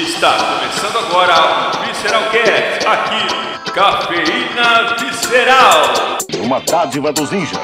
Está começando agora o Visceral Cast, aqui, Cafeína Visceral. Uma dádiva dos ninjas.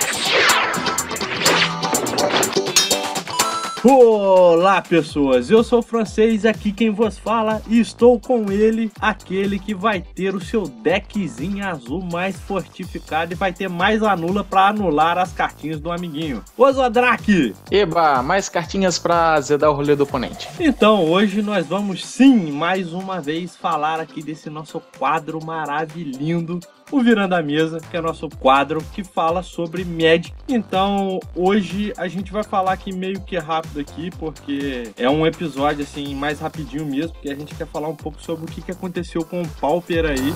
Olá pessoas, eu sou o francês, aqui quem vos fala e estou com ele, aquele que vai ter o seu deckzinho azul mais fortificado e vai ter mais anula para anular as cartinhas do amiguinho. Ô Zodrak! Eba, mais cartinhas pra zedar o rolê do oponente. Então hoje nós vamos sim, mais uma vez, falar aqui desse nosso quadro maravilhoso o Virando a Mesa, que é nosso quadro que fala sobre Magic. Então, hoje a gente vai falar aqui meio que rápido aqui, porque é um episódio assim mais rapidinho mesmo, porque a gente quer falar um pouco sobre o que aconteceu com o Pauper aí.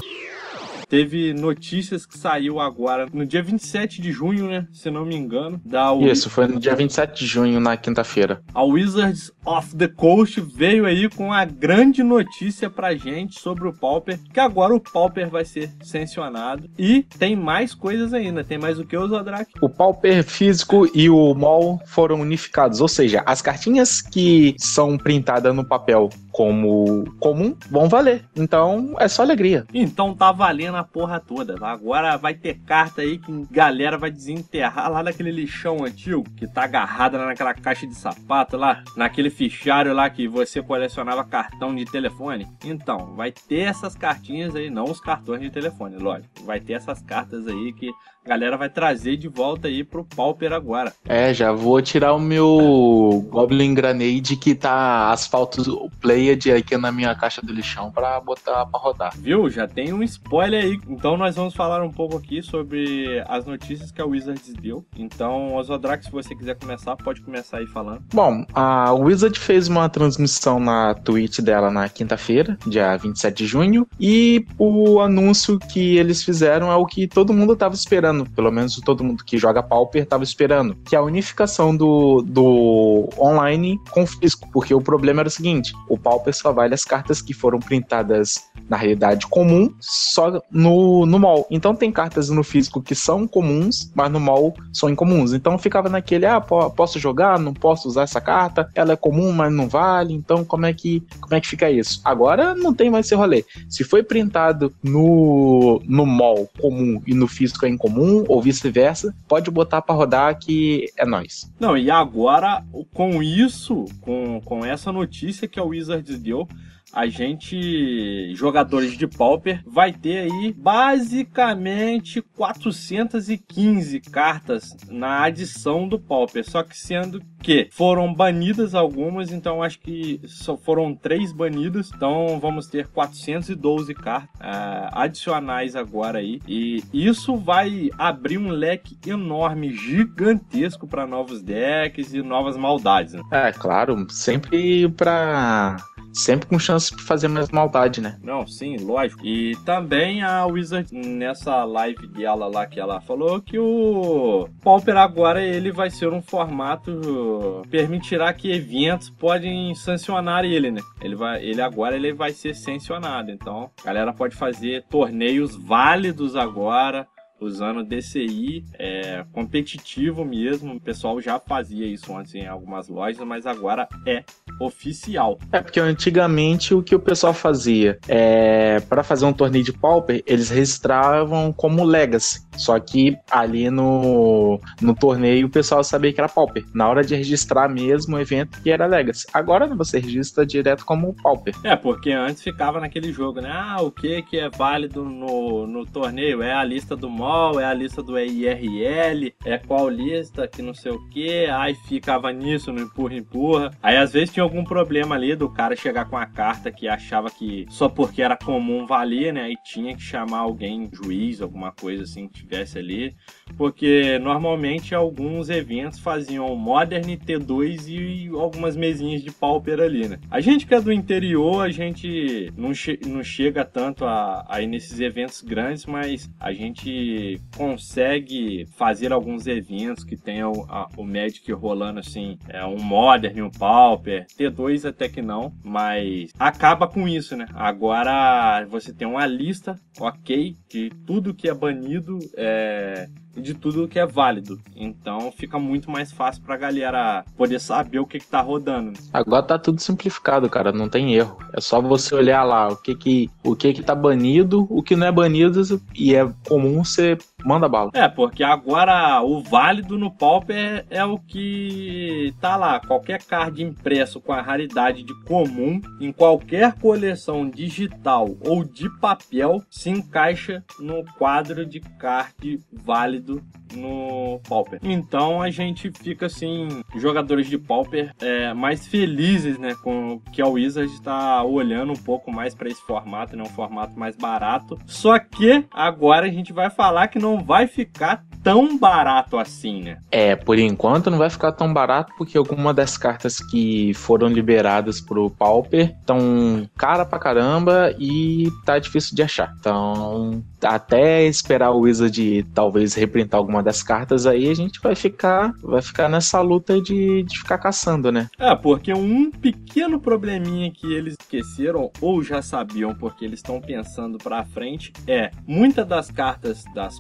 Teve notícias que saiu agora no dia 27 de junho, né? Se não me engano. Da Isso, foi no dia 27 de junho, na quinta-feira. A Wizards of the Coast veio aí com a grande notícia pra gente sobre o Pauper, que agora o Pauper vai ser sancionado. E tem mais coisas ainda. Tem mais o que, Zodrak? O Pauper físico e o MOL foram unificados, ou seja, as cartinhas que são printadas no papel como comum vão valer. Então é só alegria. Então tá valendo a porra toda. Agora vai ter carta aí que galera vai desenterrar lá naquele lixão antigo que tá agarrada naquela caixa de sapato lá, naquele fichário lá que você colecionava cartão de telefone. Então, vai ter essas cartinhas aí, não os cartões de telefone, lógico. Vai ter essas cartas aí que a galera vai trazer de volta aí pro Pauper agora. É, já vou tirar o meu Goblin Granade que tá asfalto played aqui na minha caixa do lixão para botar para rodar. Viu? Já tem um spoiler aí. Então nós vamos falar um pouco aqui sobre as notícias que a Wizards deu. Então, Osodrak, se você quiser começar, pode começar aí falando. Bom, a Wizard fez uma transmissão na Twitch dela na quinta-feira, dia 27 de junho, e o anúncio que eles fizeram é o que todo mundo tava esperando, pelo menos todo mundo que joga Pauper tava esperando, que é a unificação do, do online com físico, porque o problema era o seguinte, o Pauper só vale as cartas que foram printadas na realidade comum só no, no mall. Então tem cartas no físico que são comuns, mas no mall são incomuns. Então ficava naquele, ah, posso jogar, não posso usar essa carta, ela é comum, mas não vale. Então como é que como é que fica isso? Agora não tem mais esse rolê. Se foi printado no no mall comum e no físico é incomum ou vice-versa, pode botar para rodar que é nós. Não, e agora com isso, com com essa notícia que a Wizards deu, a gente, jogadores de Pauper, vai ter aí basicamente 415 cartas na adição do Pauper. Só que sendo que foram banidas algumas, então acho que só foram três banidas. Então vamos ter 412 cartas uh, adicionais agora aí. E isso vai abrir um leque enorme, gigantesco para novos decks e novas maldades. Né? É, claro, sempre para sempre com chance de fazer mais maldade, né? Não, sim, lógico. E também a Wizard, nessa live dela lá que ela falou, que o Pauper agora ele vai ser um formato permitirá que eventos podem sancionar ele, né? Ele vai, ele agora ele vai ser sancionado. Então, a galera pode fazer torneios válidos agora usando DCI é, competitivo mesmo. O pessoal já fazia isso antes em algumas lojas, mas agora é oficial. É porque antigamente o que o pessoal fazia é para fazer um torneio de Pauper, eles registravam como Legacy. Só que ali no, no torneio o pessoal sabia que era Pauper. Na hora de registrar mesmo o evento que era Legacy. Agora você registra direto como Pauper. É, porque antes ficava naquele jogo, né? Ah, o que que é válido no, no torneio? É a lista do MOL, é a lista do IRL, é qual lista que não sei o que. Aí ficava nisso, no empurra, empurra. Aí às vezes tinha algum problema ali do cara chegar com a carta que achava que só porque era comum valia, né? Aí tinha que chamar alguém, juiz, alguma coisa assim que tivesse ali. Porque normalmente alguns eventos faziam Modern, T2 e algumas mesinhas de pauper ali, né? A gente que é do interior, a gente não, che não chega tanto a, a ir nesses eventos grandes, mas a gente consegue fazer alguns eventos que tenham o Magic rolando assim, é um Modern, um Pauper, T2 até que não, mas acaba com isso, né? Agora você tem uma lista, ok, de tudo que é banido, é de tudo que é válido. Então fica muito mais fácil pra galera poder saber o que, que tá rodando. Agora tá tudo simplificado, cara, não tem erro. É só você olhar lá o que que, o que, que tá banido, o que não é banido e é comum você manda bala. É, porque agora o válido no Pauper é, é o que tá lá. Qualquer card impresso com a raridade de comum em qualquer coleção digital ou de papel se encaixa no quadro de card válido no Pauper. Então a gente fica assim, jogadores de Pauper é, mais felizes, né, com que a Wizard está olhando um pouco mais para esse formato, né, um formato mais barato. Só que agora a gente vai falar que não vai ficar tão barato assim, né? É, por enquanto não vai ficar tão barato porque alguma das cartas que foram liberadas pro Pauper estão cara pra caramba e tá difícil de achar. Então, até esperar o Wizard talvez reprintar alguma das cartas aí, a gente vai ficar vai ficar nessa luta de, de ficar caçando, né? É, porque um pequeno probleminha que eles esqueceram ou já sabiam porque eles estão pensando pra frente é muitas das cartas das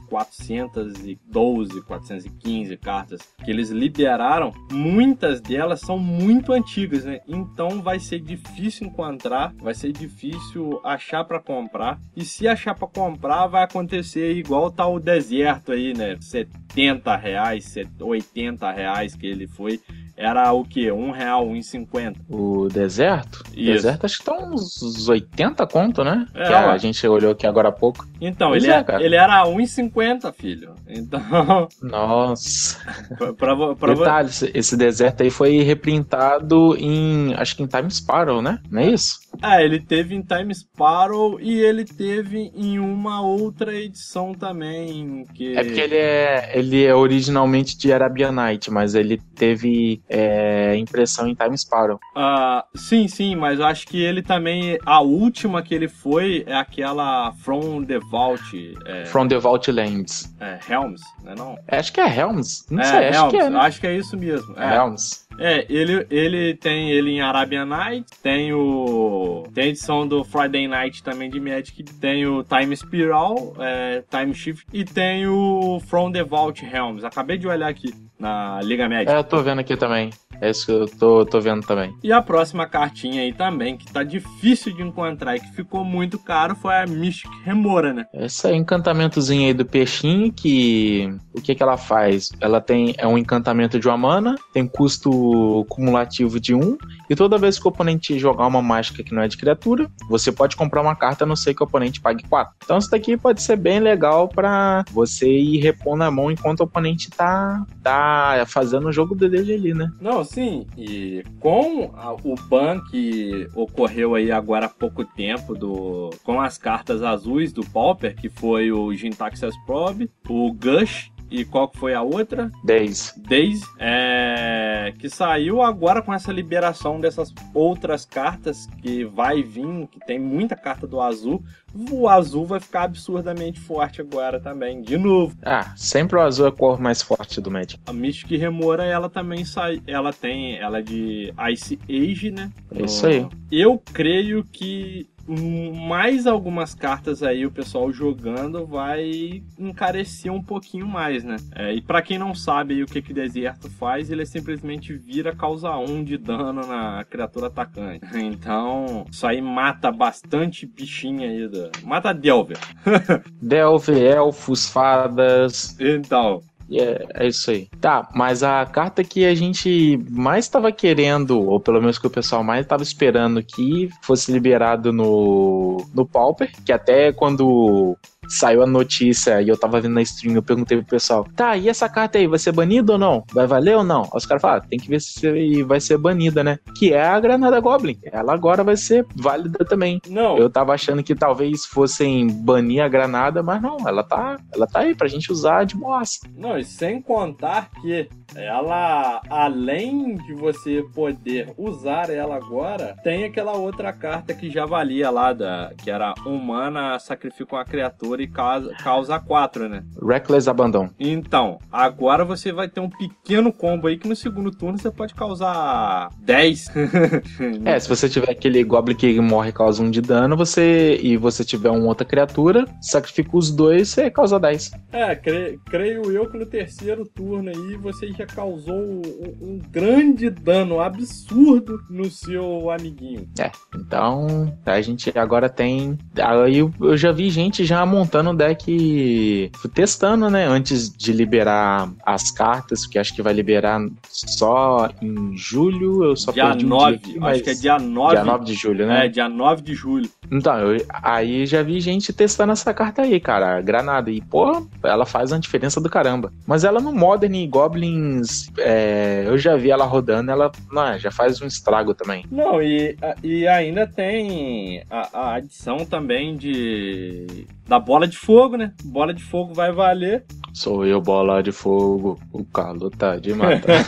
412, 415 cartas que eles liberaram, muitas delas são muito antigas, né? Então vai ser difícil encontrar, vai ser difícil achar para comprar. E se achar para comprar, vai acontecer igual tá o deserto aí, né? 70 reais, 80 reais que ele foi era o que? Um real, um cinquenta. O deserto? O deserto acho que tá uns 80 conto, né? É, que a, gente olhou aqui agora há pouco. Então, ele, é, é ele era 1,50, filho. Então. Nossa. pra, pra, Detalhe, esse deserto aí foi reprintado em. Acho que em Time Sparrow, né? Não é isso? É, ele teve em Time Sparrow e ele teve em uma outra edição também. Que... É porque ele é, ele é originalmente de Arabian Night, mas ele teve é, impressão em Time Sparrow. Uh, sim, sim, mas eu acho que ele também. A última que ele foi é aquela From the Vault. É... From the Vault Lands. É, Helms, né? Não? É, acho que é Helms. Não é, sei, Helms, acho que é. Né? Acho que é isso mesmo. É. Helms. É, ele, ele tem ele em Arabian Night, tem o. Tem edição do Friday Night também de Magic, tem o Time Spiral, é, Time Shift e tem o From the Vault Helms. Acabei de olhar aqui na Liga Magic. É, eu tô vendo aqui também. É isso que eu tô, tô vendo também. E a próxima cartinha aí também, que tá difícil de encontrar e que ficou muito caro, foi a Mystic Remora, né? Esse é encantamentozinho aí do peixinho, que... O que que ela faz? Ela tem... É um encantamento de uma mana, tem custo cumulativo de 1, e toda vez que o oponente jogar uma mágica que não é de criatura, você pode comprar uma carta, a não ser que o oponente pague 4. Então isso daqui pode ser bem legal para você ir repondo a mão enquanto o oponente tá, tá fazendo o jogo dele ali, né? Não, sim. E com o ban que ocorreu aí agora há pouco tempo do com as cartas azuis do Pauper, que foi o Gintaxas Probe, o Gush e qual que foi a outra? Days. Days, é, que saiu agora com essa liberação dessas outras cartas que vai vir, que tem muita carta do azul. O azul vai ficar absurdamente forte agora também, de novo. Ah, sempre o azul é a cor mais forte do Magic. A Mystic Remora, ela também sai, ela tem, ela é de Ice Age, né? Isso aí. Eu creio que mais algumas cartas aí o pessoal jogando vai encarecer um pouquinho mais, né? É, e para quem não sabe aí, o que que deserto faz, ele simplesmente vira causa 1 de dano na criatura atacante. Então, isso aí mata bastante bichinha aí. Da... Mata Delver. Delver, elfos, fadas. Então, é, é isso aí. Tá, mas a carta que a gente mais estava querendo, ou pelo menos que o pessoal mais estava esperando que fosse liberado no, no Pauper, que até quando saiu a notícia e eu tava vendo na stream, eu perguntei pro pessoal, tá, e essa carta aí, vai ser banida ou não? Vai valer ou não? Aí os caras falaram, tem que ver se vai ser banida, né? Que é a Granada Goblin. Ela agora vai ser válida também. Não. Eu tava achando que talvez fossem banir a Granada, mas não, ela tá, ela tá aí pra gente usar de boas. Não, e sem contar que ela, além de você poder usar ela agora, tem aquela outra carta que já valia lá, da, que era humana sacrifica uma criatura e causa, causa 4, né? Reckless Abandon. Então, agora você vai ter um pequeno combo aí que no segundo turno você pode causar 10. é, se você tiver aquele Goblin que morre e causa 1 de dano, você e você tiver uma outra criatura, sacrifica os dois, você causa 10. É, cre creio eu que no terceiro turno aí você já causou um, um grande dano absurdo no seu amiguinho. É, então a gente agora tem. Aí eu já vi gente já montando o deck testando, né? Antes de liberar as cartas, que acho que vai liberar só em julho. Eu só dia perdi 9, um dia aqui, acho que é dia 9. Dia 9 de julho, né? É, dia 9 de julho. Então, eu, aí já vi gente testando essa carta aí, cara. Granada. E, pô, ela faz uma diferença do caramba. Mas ela no Modern e Goblins, é, eu já vi ela rodando, ela não, já faz um estrago também. Não, e, e ainda tem a, a adição também de da bola de fogo, né? Bola de fogo vai valer. Sou eu, bola de fogo, o Carlos tá de matar.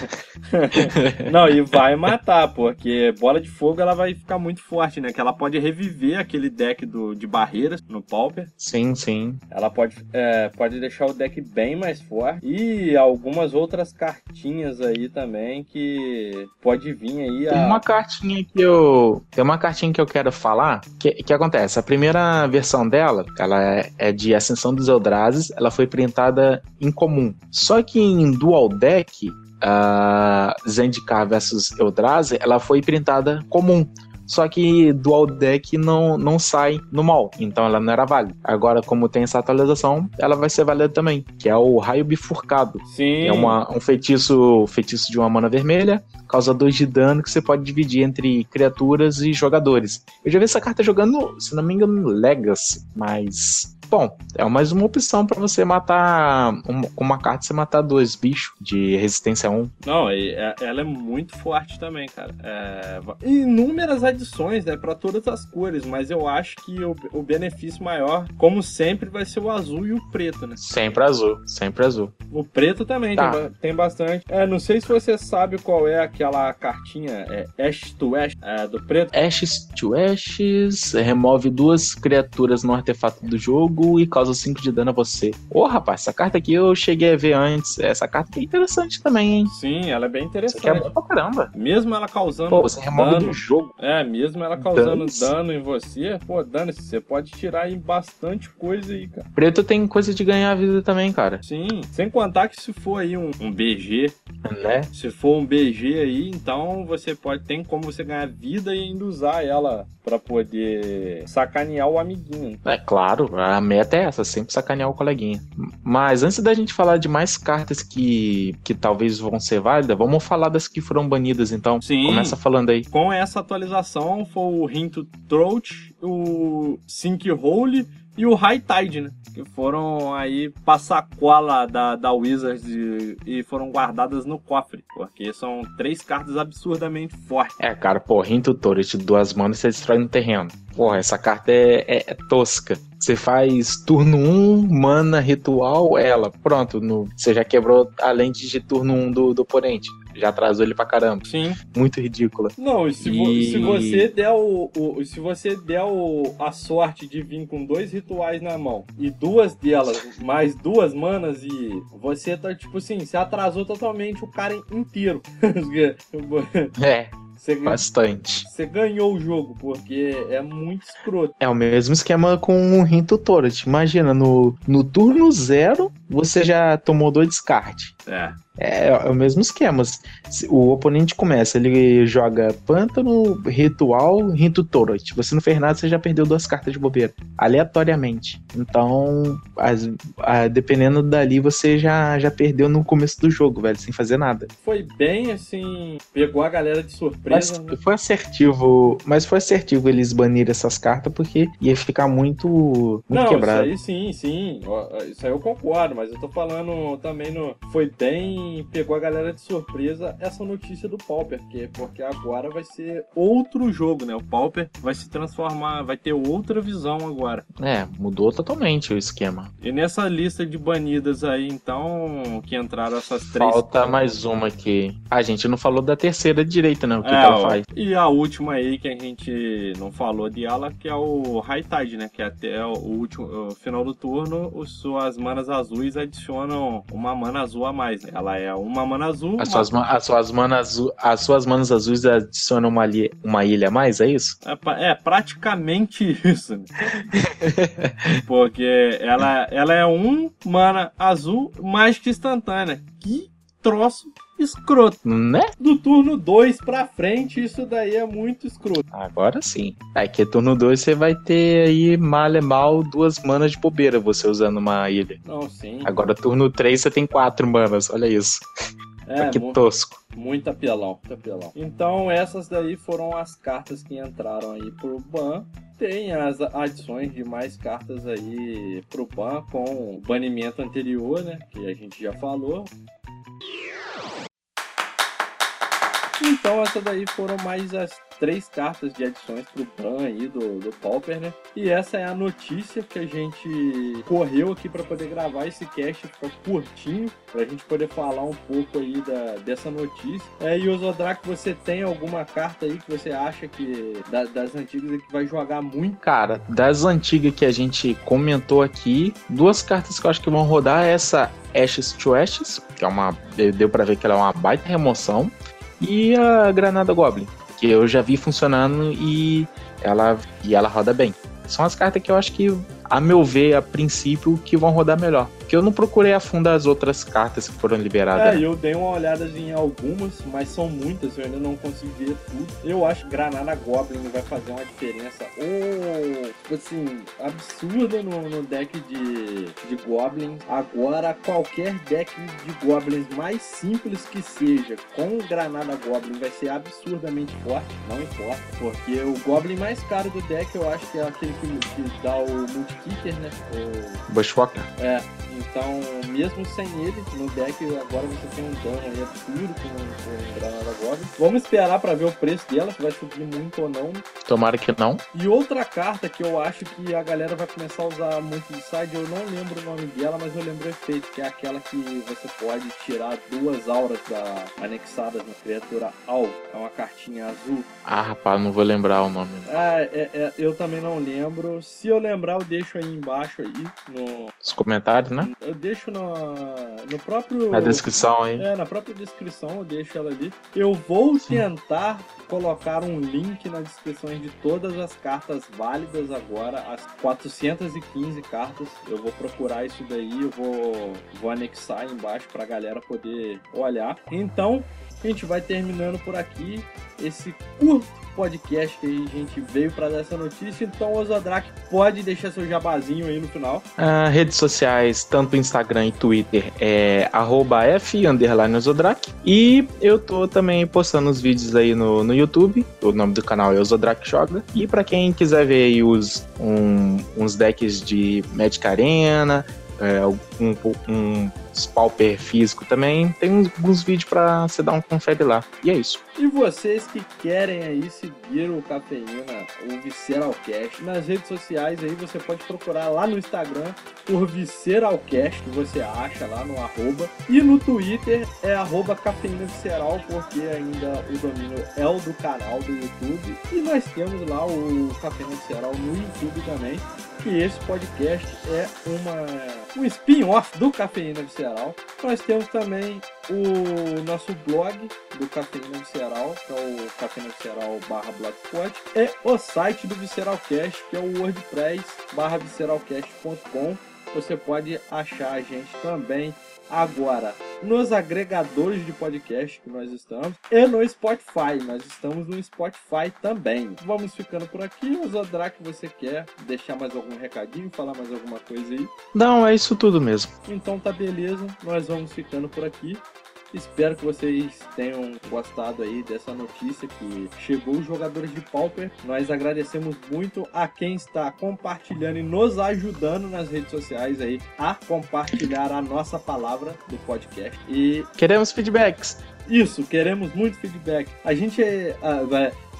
Não, e vai matar, porque bola de fogo ela vai ficar muito forte, né? Que ela pode reviver aquele deck do, de barreiras no Pauper. Sim, sim. Ela pode, é, pode deixar o deck bem mais forte. E algumas outras cartinhas aí também que pode vir aí. A... Tem uma cartinha que eu. Tem uma cartinha que eu quero falar. Que, que acontece? A primeira versão dela, ela é, é de Ascensão dos Eldrazi, ela foi printada em comum. Só que em Dual Deck, a Zendikar versus Eldrazi, ela foi printada comum. Só que Dual Deck não, não sai no mal, então ela não era válida. Agora, como tem essa atualização, ela vai ser válida também, que é o Raio Bifurcado. Sim. É uma, um feitiço, feitiço de uma mana vermelha, causa 2 de dano que você pode dividir entre criaturas e jogadores. Eu já vi essa carta jogando, se não me engano, Legacy, mas Bom, é mais uma opção para você matar. Com uma carta você matar dois bichos de resistência 1. Não, é, ela é muito forte também, cara. É, inúmeras adições, né? Pra todas as cores, mas eu acho que o, o benefício maior, como sempre, vai ser o azul e o preto, né? Sempre azul, sempre azul. O preto também tá. tem, tem, bastante. É, não sei se você sabe qual é aquela cartinha é, Ash to Ash é, do preto. Ashes to Ashes remove duas criaturas no artefato do jogo e causa 5 de dano a você. Ô, oh, rapaz, essa carta aqui eu cheguei a ver antes. Essa carta aqui é interessante também, hein? Sim, ela é bem interessante. Isso aqui é bom pra caramba. Mesmo ela causando. Pô, você remove dano, do jogo. É, mesmo ela causando dano em você, pô, dano você pode tirar aí bastante coisa aí, cara. Preto tem coisa de ganhar vida também, cara. Sim, sem contar que se for aí um, um BG, né? Se for um BG aí, então você pode tem como você ganhar vida e ainda usar ela para poder sacanear o amiguinho. É claro, a meta é essa, sempre sacanear o coleguinha. Mas antes da gente falar de mais cartas que, que talvez vão ser válidas, vamos falar das que foram banidas então. Sim. Começa falando aí. Com essa atualização foi o Rinto Throat, o Sinkhole e o High Tide, né? Que foram aí passacola da, da Wizards e, e, foram guardadas no cofre, porque são três cartas absurdamente fortes. É, cara, pô, Rinto Turret, duas manas você destrói no terreno. Porra, essa carta é, é, é tosca. Você faz turno 1, mana, ritual, ela. Pronto, no, você já quebrou a lente de turno 1 do, do oponente já atrasou ele pra caramba. Sim. Muito ridícula. Não, e se, e... Vo se você der o, o, se você der o, a sorte de vir com dois rituais na mão e duas delas mais duas manas e você tá tipo assim, você atrasou totalmente o cara inteiro. é. Você, Bastante. Você ganhou o jogo, porque é muito escroto. É o mesmo esquema com o Rinto Torrent. Imagina, no, no turno zero, você já tomou dois descarte. É. É, é o mesmo esquema. O oponente começa, ele joga pântano, ritual, rito torrent. Você não fez nada, você já perdeu duas cartas de bobeira. Aleatoriamente. Então, as, a, dependendo dali, você já, já perdeu no começo do jogo, velho, sem fazer nada. Foi bem assim. Pegou a galera de surpresa. Mas né? foi assertivo. Mas foi assertivo eles banirem essas cartas, porque ia ficar muito, muito não, quebrado. Isso aí sim, sim. Isso aí eu concordo. Mas eu tô falando também no. Foi bem. Pegou a galera de surpresa essa notícia do Pauper, que, porque agora vai ser outro jogo, né? O Pauper vai se transformar, vai ter outra visão agora. É, mudou totalmente o esquema. E nessa lista de banidas aí, então, que entraram essas três. Falta mais uma aqui. A gente não falou da terceira direita, né? O que, é, que ela faz. E a última aí que a gente não falou de ela, que é o High Tide, né? Que é até o último o final do turno, os suas manas azuis adicionam uma mana azul a mais, né? Ela é uma mana azul. As, suas, as suas manas azul, as suas manas azuis adicionam uma, uma ilha a mais, é isso? É, é praticamente isso. Né? Porque ela, ela é um mana azul mais que instantânea. Que troço escroto. Né? Do turno 2 pra frente, isso daí é muito escroto. Agora sim. É que turno 2 você vai ter aí mal e mal duas manas de bobeira você usando uma ilha. Não, sim. Agora turno 3 você tem quatro manas, olha isso. É, que tosco. Muito apelão, muito apelão. Então essas daí foram as cartas que entraram aí pro ban. Tem as adições de mais cartas aí pro ban com o banimento anterior, né? Que a gente já falou. Então, essas daí foram mais as três cartas de adições pro ban aí do, do Pauper, né? E essa é a notícia que a gente correu aqui para poder gravar esse cast, ficou curtinho, pra gente poder falar um pouco aí da, dessa notícia. É, e o Zodrak, você tem alguma carta aí que você acha que da, das antigas que vai jogar muito? Cara, das antigas que a gente comentou aqui, duas cartas que eu acho que vão rodar é essa Ashes to Ashes, que é uma. Deu para ver que ela é uma baita remoção e a Granada Goblin, que eu já vi funcionando e ela, e ela roda bem. São as cartas que eu acho que a meu ver, a princípio, que vão rodar melhor. Porque eu não procurei a fundo as outras cartas que foram liberadas. É, né? eu dei uma olhada em algumas, mas são muitas, eu ainda não consegui ver tudo. Eu acho que Granada Goblin vai fazer uma diferença, tipo assim, absurda no, no deck de, de Goblins. Agora, qualquer deck de Goblins mais simples que seja, com Granada Goblin, vai ser absurdamente forte, não importa. Porque o Goblin mais caro do deck, eu acho que é aquele que, que dá o multi Kicker, né? O... Bushwalker. É. Então, mesmo sem ele, no deck agora você tem um dano aí absurdo com, com Granada Goblin. Vamos esperar para ver o preço dela, se vai subir muito ou não. Tomara que não. E outra carta que eu acho que a galera vai começar a usar muito de side, eu não lembro o nome dela, mas eu lembro o efeito, que é aquela que você pode tirar duas auras da, anexadas na criatura alvo. É uma cartinha azul. Ah, rapaz, não vou lembrar o nome. É, é, é, eu também não lembro. Se eu lembrar, eu deixo aí embaixo aí no... Os comentários, né? Eu deixo no, no próprio. Na descrição aí. É, na própria descrição eu deixo ela ali. Eu vou Sim. tentar colocar um link na descrição de todas as cartas válidas agora, as 415 cartas. Eu vou procurar isso daí, eu vou, vou anexar aí embaixo pra galera poder olhar. Então, a gente vai terminando por aqui esse curto podcast que a gente veio para dar essa notícia. Então, o Zodrak pode deixar seu jabazinho aí no final. Ah, redes sociais, tanto Instagram e Twitter, é Zodrak. E eu tô também postando os vídeos aí no, no YouTube. O nome do canal é o Zodrak Joga. E para quem quiser ver aí os, um, uns decks de Magic Arena, é, um, um pauper físico também. Tem alguns vídeos para você dar um confere lá. E é isso. E vocês que querem aí seguir o Cafeína, o Visceralcast, nas redes sociais aí você pode procurar lá no Instagram por Visceralcast, que você acha lá no arroba. E no Twitter é arroba Cafeína Visceral, porque ainda o domínio é o do canal do YouTube. E nós temos lá o Cafeína Visceral no YouTube também que esse podcast é uma, um spin-off do Cafeína Visceral. Nós temos também o nosso blog do Cafeína Visceral, que é o Cafeína Visceral barra Blogspot, é o site do Visceralcast, que é o wordpress barra visceralcast.com. Você pode achar a gente também agora nos agregadores de podcast que nós estamos e no Spotify. Nós estamos no Spotify também. Vamos ficando por aqui. Zodrak, você quer deixar mais algum recadinho, falar mais alguma coisa aí? Não, é isso tudo mesmo. Então tá beleza. Nós vamos ficando por aqui. Espero que vocês tenham gostado aí dessa notícia que chegou os jogadores de Pauper. Nós agradecemos muito a quem está compartilhando e nos ajudando nas redes sociais aí a compartilhar a nossa palavra do podcast. E queremos feedbacks. Isso, queremos muito feedback. A gente é,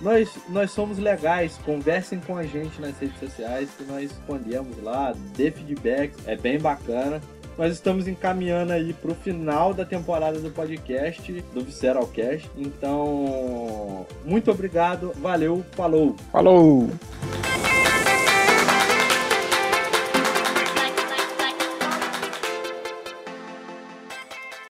nós, nós somos legais, conversem com a gente nas redes sociais que nós respondemos lá, dê feedback, é bem bacana. Nós estamos encaminhando aí para o final da temporada do podcast, do Visceralcast. Então, muito obrigado, valeu, falou! Falou!